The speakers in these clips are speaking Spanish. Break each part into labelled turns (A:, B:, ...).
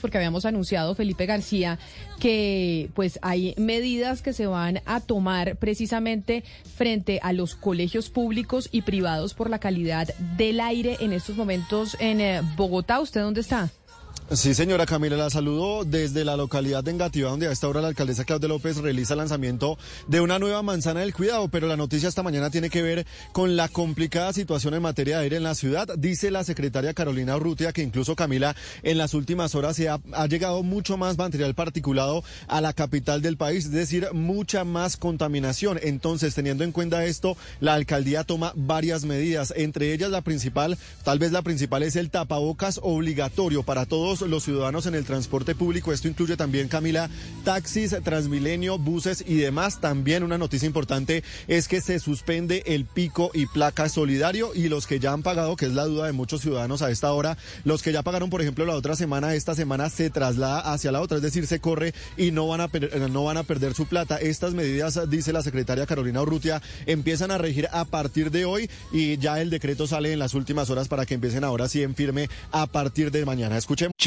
A: Porque habíamos anunciado, Felipe García, que pues hay medidas que se van a tomar precisamente frente a los colegios públicos y privados por la calidad del aire en estos momentos en eh, Bogotá. ¿Usted dónde está?
B: Sí, señora Camila, la saludo desde la localidad de Engativá, donde a esta hora la alcaldesa Claudia López realiza el lanzamiento de una nueva manzana del cuidado, pero la noticia esta mañana tiene que ver con la complicada situación en materia de aire en la ciudad. Dice la secretaria Carolina Urrutia que incluso Camila en las últimas horas se ha, ha llegado mucho más material particulado a la capital del país, es decir, mucha más contaminación. Entonces, teniendo en cuenta esto, la alcaldía toma varias medidas, entre ellas la principal, tal vez la principal es el tapabocas obligatorio para todos los ciudadanos en el transporte público. Esto incluye también, Camila, taxis, Transmilenio, buses y demás. También una noticia importante es que se suspende el pico y placa solidario y los que ya han pagado, que es la duda de muchos ciudadanos a esta hora, los que ya pagaron, por ejemplo, la otra semana, esta semana se traslada hacia la otra, es decir, se corre y no van a, no van a perder su plata. Estas medidas, dice la secretaria Carolina Urrutia, empiezan a regir a partir de hoy y ya el decreto sale en las últimas horas para que empiecen ahora sí en firme a partir de mañana. Escuchemos.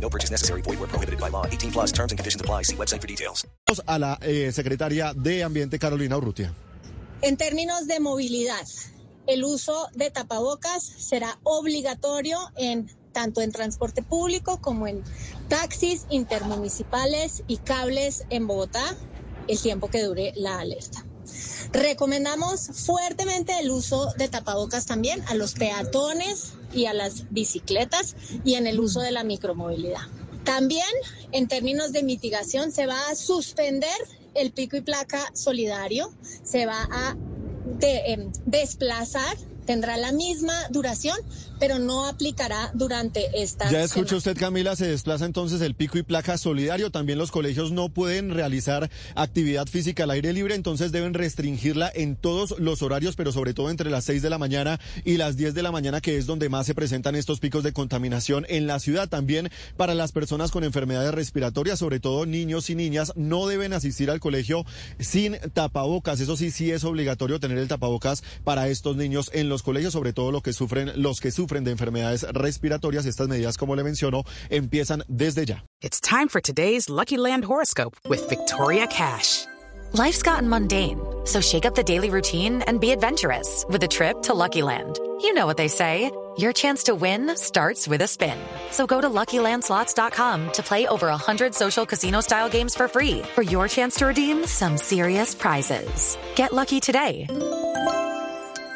C: No purchase necessary. Void where prohibited by law. 18 plus terms and conditions apply. See website for details.
B: A la eh, secretaria de Ambiente, Carolina Urrutia.
D: En términos de movilidad, el uso de tapabocas será obligatorio en tanto en transporte público como en taxis intermunicipales y cables en Bogotá el tiempo que dure la alerta. Recomendamos fuertemente el uso de tapabocas también a los peatones y a las bicicletas y en el uso de la micromovilidad. También en términos de mitigación se va a suspender el pico y placa solidario, se va a eh, desplazar tendrá la misma duración, pero no aplicará durante esta.
B: Ya escucha usted, Camila, se desplaza entonces el pico y placa solidario. También los colegios no pueden realizar actividad física al aire libre, entonces deben restringirla en todos los horarios, pero sobre todo entre las 6 de la mañana y las 10 de la mañana, que es donde más se presentan estos picos de contaminación en la ciudad. También para las personas con enfermedades respiratorias, sobre todo niños y niñas, no deben asistir al colegio sin tapabocas. Eso sí, sí es obligatorio tener el tapabocas para estos niños en los colegios, sobre todo lo que sufren, los que sufren de enfermedades respiratorias. Estas medidas, como le menciono, empiezan desde ya.
E: It's time for today's Lucky Land horoscope with Victoria Cash.
F: Life's gotten mundane, so shake up the daily routine and be adventurous with a trip to Lucky Land. You know what they say. Your chance to win starts with a spin. So go to LuckyLandSlots.com to play over 100 social casino-style games for free for your chance to redeem some serious prizes. Get lucky today